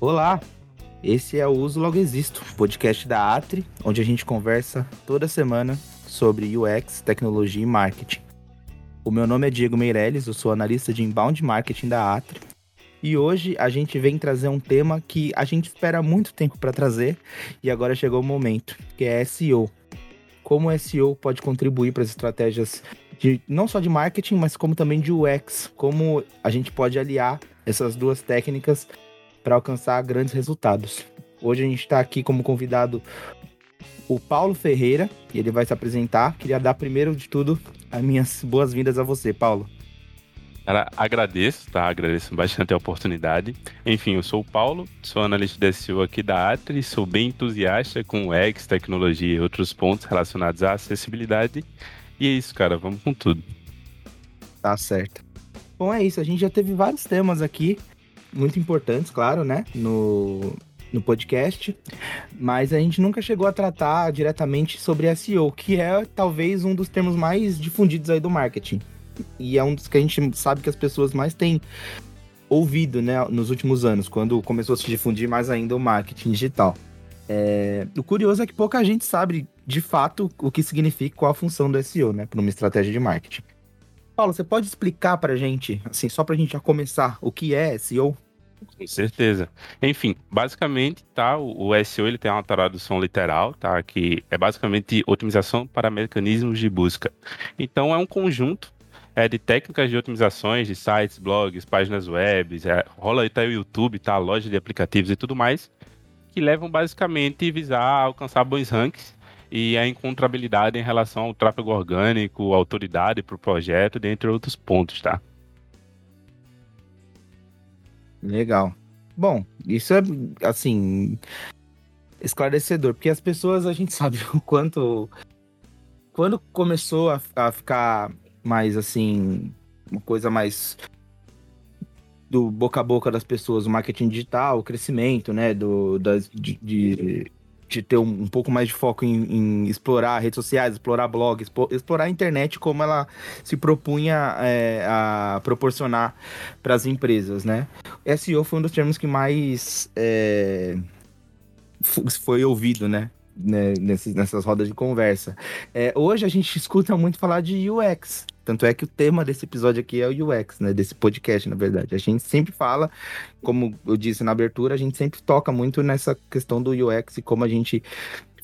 Olá, esse é o Uso Logo Existo, podcast da Atri, onde a gente conversa toda semana sobre UX, tecnologia e marketing. O meu nome é Diego Meirelles, eu sou analista de inbound marketing da Atri. E hoje a gente vem trazer um tema que a gente espera muito tempo para trazer e agora chegou o momento, que é SEO. Como o SEO pode contribuir para as estratégias de não só de marketing, mas como também de UX, como a gente pode aliar essas duas técnicas para alcançar grandes resultados. Hoje a gente está aqui como convidado o Paulo Ferreira, e ele vai se apresentar. Queria dar primeiro de tudo as minhas boas-vindas a você, Paulo. Cara, agradeço, tá? Agradeço bastante a oportunidade. Enfim, eu sou o Paulo, sou analista de SEO aqui da Atri, sou bem entusiasta com UX, tecnologia e outros pontos relacionados à acessibilidade. E é isso, cara, vamos com tudo. Tá certo. Bom, é isso, a gente já teve vários temas aqui muito importantes, claro, né? No, no podcast, mas a gente nunca chegou a tratar diretamente sobre SEO, que é talvez um dos termos mais difundidos aí do marketing. E é um dos que a gente sabe que as pessoas mais têm ouvido, né, nos últimos anos, quando começou a se difundir mais ainda o marketing digital. É... O curioso é que pouca gente sabe de fato o que significa qual a função do SEO, né, para uma estratégia de marketing. Paulo, você pode explicar para a gente, assim, só para a gente já começar, o que é SEO? Com certeza. Enfim, basicamente, tá, o, SEO ele tem uma tradução literal, tá, que é basicamente otimização para mecanismos de busca. Então, é um conjunto é, de técnicas de otimizações de sites, blogs, páginas web, é, rola aí tá o YouTube, tá, loja de aplicativos e tudo mais, que levam basicamente a visar alcançar bons ranks e a encontrabilidade em relação ao tráfego orgânico, autoridade para o projeto, dentre outros pontos, tá? Legal. Bom, isso é, assim, esclarecedor, porque as pessoas, a gente sabe o quanto. Quando começou a, a ficar mais, assim, uma coisa mais do boca a boca das pessoas, o marketing digital, o crescimento, né, do, das, de, de de ter um, um, pouco mais de foco em, em, explorar redes sociais, explorar blogs, explorar a internet como ela se propunha é, a proporcionar para as empresas, né? SEO foi um dos termos que mais é, foi ouvido, né? Né nessas, nessas rodas de conversa. É, hoje a gente escuta muito falar de UX, tanto é que o tema desse episódio aqui é o UX, né? Desse podcast, na verdade. A gente sempre fala, como eu disse na abertura, a gente sempre toca muito nessa questão do UX e como a gente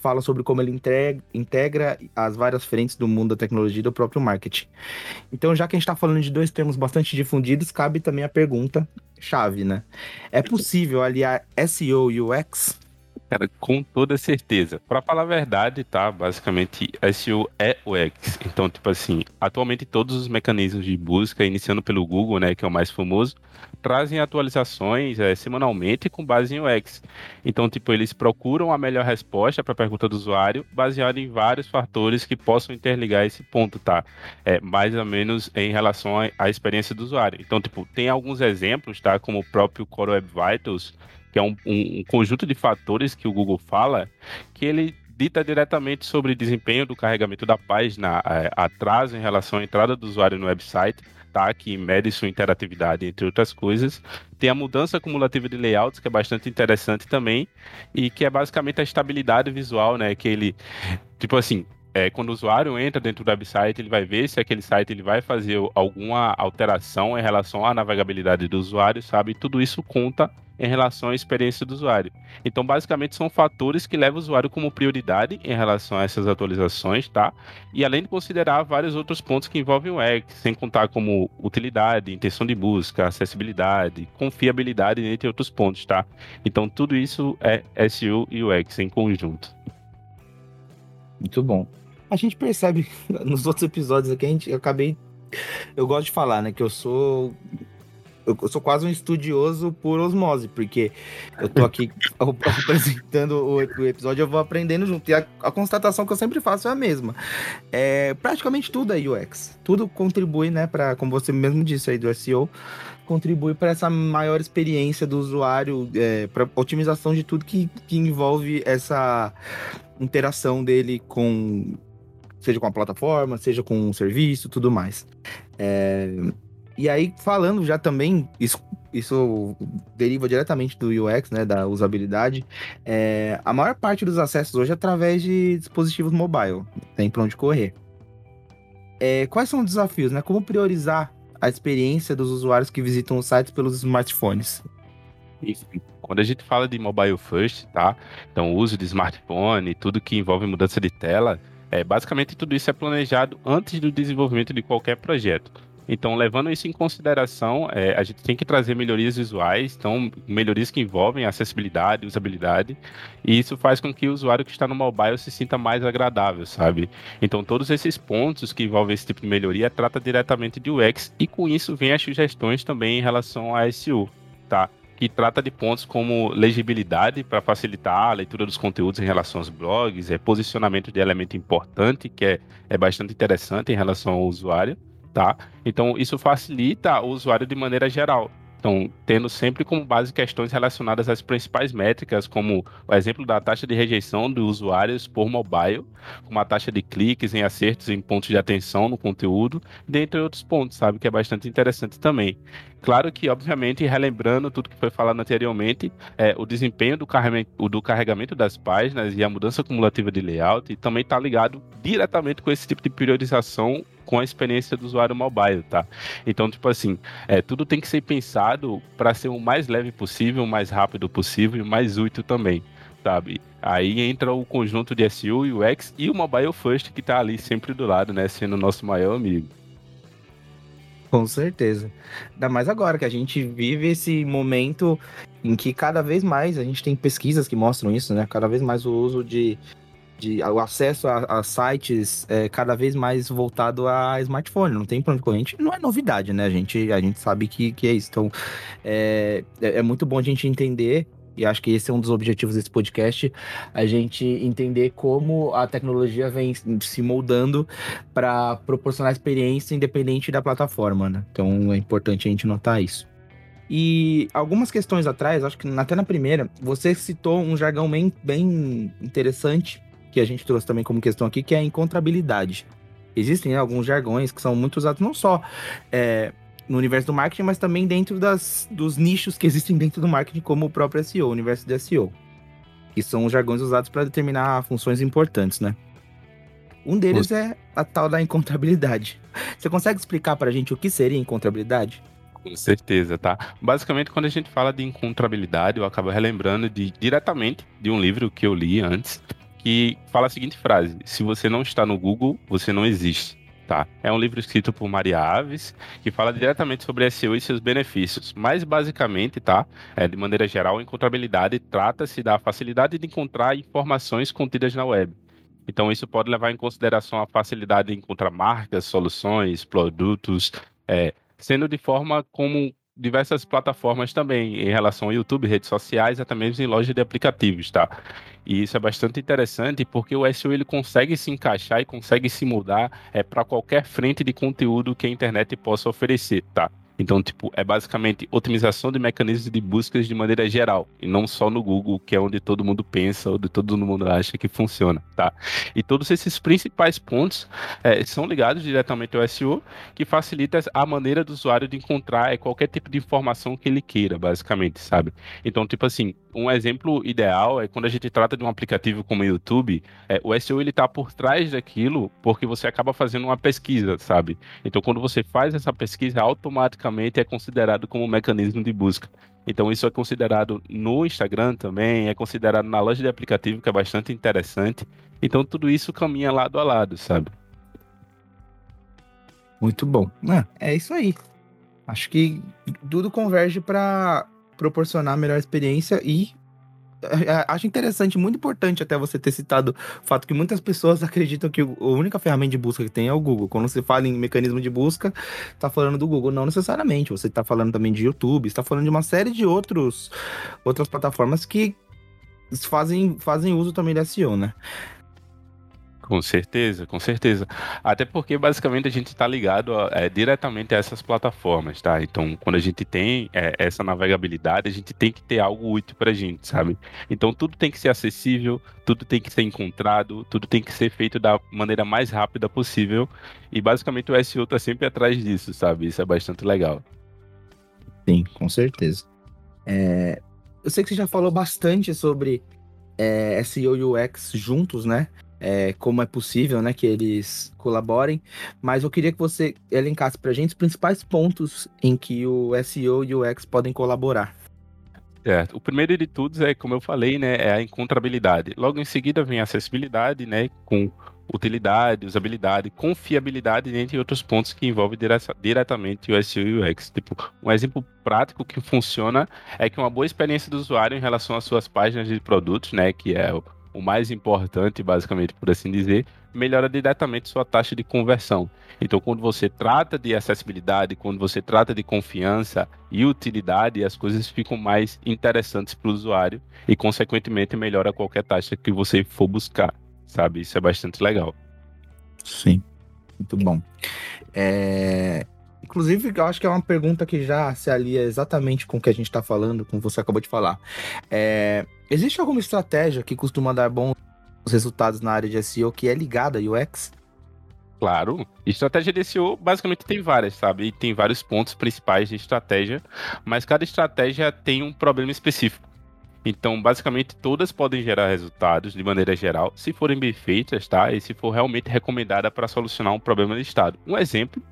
fala sobre como ele integra, integra as várias frentes do mundo da tecnologia e do próprio marketing. Então, já que a gente está falando de dois termos bastante difundidos, cabe também a pergunta chave, né? É possível aliar SEO e UX? Cara, com toda certeza. Para falar a verdade, tá? Basicamente, SEO é o X. Então, tipo assim, atualmente todos os mecanismos de busca, iniciando pelo Google, né, que é o mais famoso, trazem atualizações é, semanalmente com base em UX. Então, tipo, eles procuram a melhor resposta para a pergunta do usuário, baseado em vários fatores que possam interligar esse ponto, tá? É, mais ou menos em relação à experiência do usuário. Então, tipo, tem alguns exemplos, tá? Como o próprio Core Web Vitals, que é um, um, um conjunto de fatores que o Google fala, que ele dita diretamente sobre desempenho do carregamento da página, é, atraso em relação à entrada do usuário no website, tá? que mede sua interatividade, entre outras coisas. Tem a mudança cumulativa de layouts, que é bastante interessante também, e que é basicamente a estabilidade visual, né? Que ele, tipo assim, é, quando o usuário entra dentro do website, ele vai ver se aquele site ele vai fazer alguma alteração em relação à navegabilidade do usuário, sabe? Tudo isso conta em relação à experiência do usuário. Então, basicamente, são fatores que levam o usuário como prioridade em relação a essas atualizações, tá? E além de considerar vários outros pontos que envolvem o UX, sem contar como utilidade, intenção de busca, acessibilidade, confiabilidade, entre outros pontos, tá? Então, tudo isso é SEO e UX em conjunto. Muito bom a gente percebe nos outros episódios aqui, a gente, eu acabei. Eu gosto de falar, né? Que eu sou. Eu sou quase um estudioso por osmose, porque eu tô aqui apresentando o, o, episódio, eu vou aprendendo junto. E a, a, constatação que eu sempre faço é a mesma. É, praticamente tudo é UX. Tudo contribui, né, para, como você mesmo disse aí do SEO, contribui para essa maior experiência do usuário, é, para otimização de tudo que, que envolve essa interação dele com seja com a plataforma, seja com um serviço, tudo mais. É... E aí, falando já também, isso, isso deriva diretamente do UX, né, da usabilidade. É, a maior parte dos acessos hoje é através de dispositivos mobile, tem para onde correr. É, quais são os desafios, né? Como priorizar a experiência dos usuários que visitam os sites pelos smartphones? Isso. Quando a gente fala de mobile first, tá? Então, o uso de smartphone, tudo que envolve mudança de tela, é, basicamente tudo isso é planejado antes do desenvolvimento de qualquer projeto. Então, levando isso em consideração, é, a gente tem que trazer melhorias visuais, então, melhorias que envolvem acessibilidade, usabilidade, e isso faz com que o usuário que está no mobile se sinta mais agradável, sabe? Então, todos esses pontos que envolvem esse tipo de melhoria trata diretamente de UX, e com isso vem as sugestões também em relação a SU, tá? que trata de pontos como legibilidade para facilitar a leitura dos conteúdos em relação aos blogs, é posicionamento de elemento importante, que é, é bastante interessante em relação ao usuário, tá? Então, isso facilita o usuário de maneira geral. Então, tendo sempre como base questões relacionadas às principais métricas, como o exemplo da taxa de rejeição dos usuários por mobile, como a taxa de cliques em acertos em pontos de atenção no conteúdo, dentre outros pontos, sabe? Que é bastante interessante também. Claro que, obviamente, relembrando tudo que foi falado anteriormente, é, o desempenho do carregamento, do carregamento das páginas e a mudança cumulativa de layout também está ligado diretamente com esse tipo de priorização com a experiência do usuário mobile, tá? Então, tipo assim, é, tudo tem que ser pensado para ser o mais leve possível, o mais rápido possível e o mais útil também, sabe? Aí entra o conjunto de SEO, UX e o mobile first que tá ali sempre do lado, né, sendo o nosso maior amigo. Com certeza. Ainda mais agora que a gente vive esse momento em que cada vez mais a gente tem pesquisas que mostram isso, né? Cada vez mais o uso de de o acesso a, a sites é, cada vez mais voltado a smartphone, não tem para onde corrente, não é novidade, né? A gente, a gente sabe que, que é isso. Então, é, é, é muito bom a gente entender e acho que esse é um dos objetivos desse podcast, a gente entender como a tecnologia vem se moldando para proporcionar experiência independente da plataforma, né? Então é importante a gente notar isso. E algumas questões atrás, acho que até na primeira, você citou um jargão bem, bem interessante que a gente trouxe também como questão aqui, que é a encontrabilidade. Existem né, alguns jargões que são muito usados não só é, no universo do marketing, mas também dentro das, dos nichos que existem dentro do marketing, como o próprio SEO, o universo de SEO. Que são os jargões usados para determinar funções importantes, né? Um deles é a tal da encontrabilidade. Você consegue explicar para a gente o que seria encontrabilidade? Com certeza, tá? Basicamente, quando a gente fala de encontrabilidade, eu acabo relembrando de, diretamente de um livro que eu li antes, que fala a seguinte frase: Se você não está no Google, você não existe. Tá. É um livro escrito por Maria Aves, que fala diretamente sobre SEO e seus benefícios. Mas, basicamente, tá? É, de maneira geral, encontrabilidade trata-se da facilidade de encontrar informações contidas na web. Então, isso pode levar em consideração a facilidade de encontrar marcas, soluções, produtos, é, sendo de forma como diversas plataformas também, em relação ao YouTube, redes sociais, até mesmo em loja de aplicativos, tá? E isso é bastante interessante porque o SEO ele consegue se encaixar e consegue se mudar é, para qualquer frente de conteúdo que a internet possa oferecer, tá? Então, tipo, é basicamente otimização de mecanismos de buscas de maneira geral, e não só no Google, que é onde todo mundo pensa, onde todo mundo acha que funciona, tá? E todos esses principais pontos é, são ligados diretamente ao SEO, que facilita a maneira do usuário de encontrar é, qualquer tipo de informação que ele queira, basicamente, sabe? Então, tipo assim, um exemplo ideal é quando a gente trata de um aplicativo como o YouTube, é, o SEO ele tá por trás daquilo porque você acaba fazendo uma pesquisa, sabe? Então, quando você faz essa pesquisa, automaticamente é considerado como um mecanismo de busca. Então, isso é considerado no Instagram também, é considerado na loja de aplicativo, que é bastante interessante. Então, tudo isso caminha lado a lado, sabe? Muito bom. É, é isso aí. Acho que tudo converge para proporcionar melhor experiência e acho interessante, muito importante até você ter citado o fato que muitas pessoas acreditam que a única ferramenta de busca que tem é o Google. Quando você fala em mecanismo de busca, tá falando do Google, não necessariamente. Você tá falando também de YouTube, está falando de uma série de outros outras plataformas que fazem, fazem uso também da SEO, né? Com certeza, com certeza. Até porque basicamente a gente está ligado é, diretamente a essas plataformas, tá? Então, quando a gente tem é, essa navegabilidade, a gente tem que ter algo útil para a gente, sabe? Então, tudo tem que ser acessível, tudo tem que ser encontrado, tudo tem que ser feito da maneira mais rápida possível. E basicamente o SEO está sempre atrás disso, sabe? Isso é bastante legal. Sim, com certeza. É... Eu sei que você já falou bastante sobre é, SEO e UX juntos, né? É, como é possível né, que eles colaborem, mas eu queria que você elencasse para a gente os principais pontos em que o SEO e o UX podem colaborar. Certo. O primeiro de todos é, como eu falei, né, é a encontrabilidade. Logo em seguida vem a acessibilidade, né, com utilidade, usabilidade, confiabilidade, entre outros pontos que envolvem diretamente o SEO e o UX. Tipo, um exemplo prático que funciona é que uma boa experiência do usuário em relação às suas páginas de produtos, né, que é o o mais importante, basicamente, por assim dizer, melhora diretamente sua taxa de conversão. Então, quando você trata de acessibilidade, quando você trata de confiança e utilidade, as coisas ficam mais interessantes para o usuário e, consequentemente, melhora qualquer taxa que você for buscar, sabe? Isso é bastante legal. Sim, muito bom. É... Inclusive, eu acho que é uma pergunta que já se alia exatamente com o que a gente está falando, como você acabou de falar. É... Existe alguma estratégia que costuma dar bons resultados na área de SEO que é ligada a UX? Claro. Estratégia de SEO basicamente tem várias, sabe? E tem vários pontos principais de estratégia, mas cada estratégia tem um problema específico. Então, basicamente, todas podem gerar resultados de maneira geral, se forem bem feitas, tá? E se for realmente recomendada para solucionar um problema listado. Um exemplo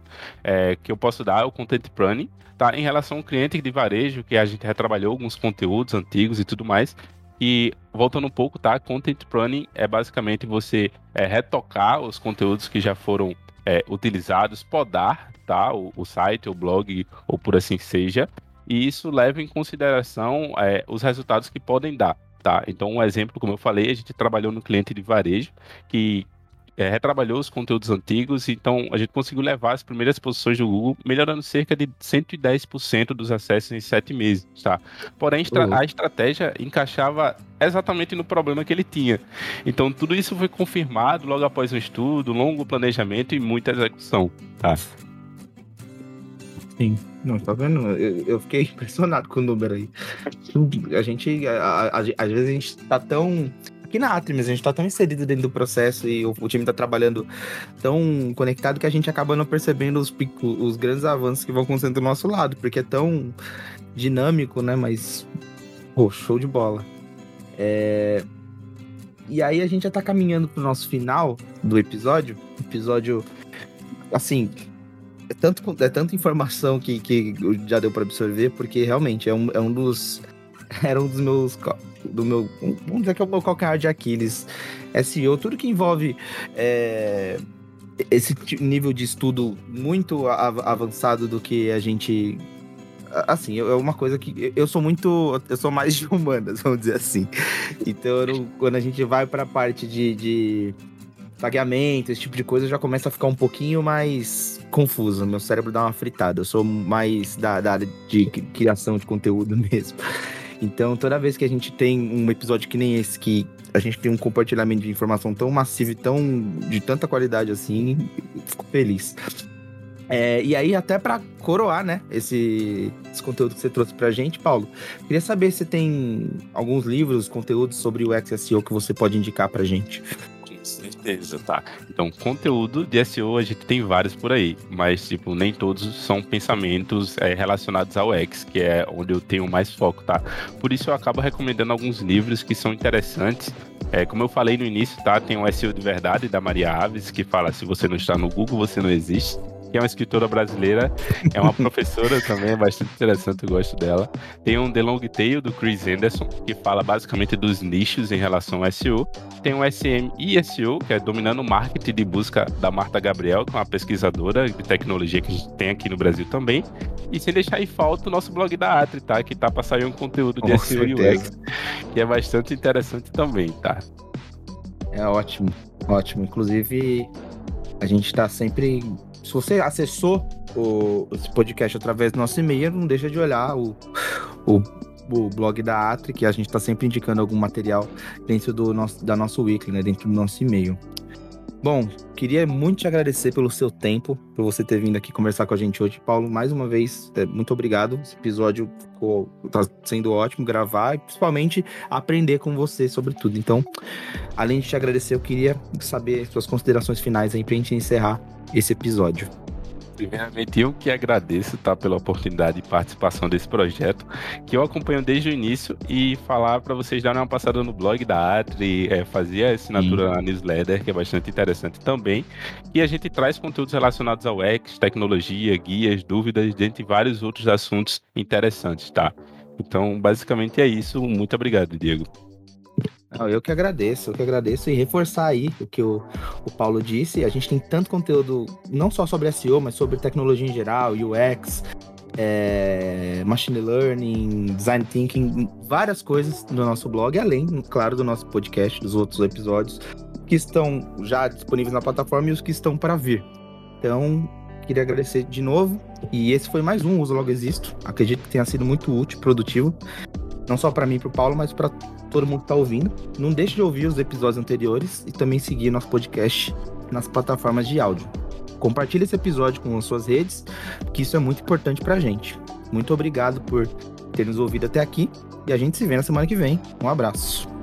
é, que eu posso dar é o Content Planning, tá? Em relação ao cliente de varejo, que a gente retrabalhou alguns conteúdos antigos e tudo mais, e voltando um pouco, tá? Content Planning é basicamente você é, retocar os conteúdos que já foram é, utilizados, podar, tá? O, o, site, o blog, ou por assim seja. E isso leva em consideração é, os resultados que podem dar. Tá, então um exemplo, como eu falei, a gente trabalhou no cliente de varejo que é, retrabalhou os conteúdos antigos, então a gente conseguiu levar as primeiras posições do Google, melhorando cerca de 110% dos acessos em sete meses, tá? Porém, uhum. a estratégia encaixava exatamente no problema que ele tinha. Então, tudo isso foi confirmado logo após um estudo, longo planejamento e muita execução, tá? Sim. Não, tá vendo? Eu, eu, fiquei impressionado com o número aí. A gente, às vezes a gente tá tão aqui na Atrimes, a gente tá tão inserido dentro do processo e o, o, time tá trabalhando tão conectado que a gente acaba não percebendo os, os grandes avanços que vão acontecendo do nosso lado, porque é tão dinâmico, né? Mas, pô, show de bola. É... E aí a gente já tá caminhando pro nosso final do episódio. Episódio, assim, é, tanto, é tanta informação que, que já deu para absorver, porque realmente é um, é um dos. Era um dos meus do meu. Vamos dizer que é o meu calcanhar de Aquiles. SEO, tudo que envolve é, esse nível de estudo muito avançado do que a gente. Assim, é uma coisa que. Eu sou muito. Eu sou mais de humanas, vamos dizer assim. Então, quando a gente vai para a parte de, de pagamento, esse tipo de coisa, já começa a ficar um pouquinho mais confuso. Meu cérebro dá uma fritada. Eu sou mais da, da área de criação de conteúdo mesmo. Então, toda vez que a gente tem um episódio que nem esse, que a gente tem um compartilhamento de informação tão massivo e tão de tanta qualidade assim, fico feliz. É, e aí, até para coroar, né, esse, esse, conteúdo que você trouxe pra gente, Paulo, queria saber se tem alguns livros, conteúdos sobre o XSEO que você pode indicar pra gente certeza, tá? Então, conteúdo de SEO a gente tem vários por aí, mas, tipo, nem todos são pensamentos é, relacionados ao X, que é onde eu tenho mais foco, tá? Por isso eu acabo recomendando alguns livros que são interessantes. É, como eu falei no início, tá? Tem o SEO de Verdade, da Maria Aves, que fala: se você não está no Google, você não existe que é uma escritora brasileira, é uma professora também, é bastante interessante, eu gosto dela. Tem um The Long Tail do Chris Anderson, que fala basicamente dos nichos em relação ao SEO. Tem o SM e SEO, que é Dominando o Marketing de Busca da Marta Gabriel, que é uma pesquisadora de tecnologia que a gente tem aqui no Brasil também. E sem deixar em falta o nosso blog da Atri, tá? Que tá para sair um conteúdo de SEO e UX, que é bastante interessante também, tá? É ótimo, ótimo. Inclusive, a gente está sempre se você acessou o, esse podcast através do nosso e-mail, não deixa de olhar o, o, o blog da Atri, que a gente está sempre indicando algum material dentro do nosso, da nossa weekly, né? Dentro do nosso e-mail. Bom, queria muito te agradecer pelo seu tempo, por você ter vindo aqui conversar com a gente hoje. Paulo, mais uma vez, é, muito obrigado. Esse episódio ficou, tá sendo ótimo gravar e principalmente aprender com você sobre tudo. Então, além de te agradecer, eu queria saber suas considerações finais aí pra gente encerrar esse episódio. Primeiramente, eu que agradeço tá, pela oportunidade de participação desse projeto, que eu acompanho desde o início, e falar para vocês darem uma passada no blog da Atri, é, fazer a assinatura Sim. na newsletter, que é bastante interessante também. E a gente traz conteúdos relacionados ao X, tecnologia, guias, dúvidas, dentre vários outros assuntos interessantes, tá? Então, basicamente é isso. Muito obrigado, Diego. Não, eu que agradeço, eu que agradeço e reforçar aí o que o, o Paulo disse. A gente tem tanto conteúdo, não só sobre SEO, mas sobre tecnologia em geral, UX, é, machine learning, design thinking, várias coisas no nosso blog, além, claro, do nosso podcast, dos outros episódios que estão já disponíveis na plataforma e os que estão para vir. Então, queria agradecer de novo. E esse foi mais um Uso Logo Existo. Acredito que tenha sido muito útil, produtivo. Não só para mim e para o Paulo, mas para todo mundo que tá ouvindo. Não deixe de ouvir os episódios anteriores e também seguir nosso podcast nas plataformas de áudio. Compartilhe esse episódio com as suas redes, que isso é muito importante pra gente. Muito obrigado por ter nos ouvido até aqui e a gente se vê na semana que vem. Um abraço.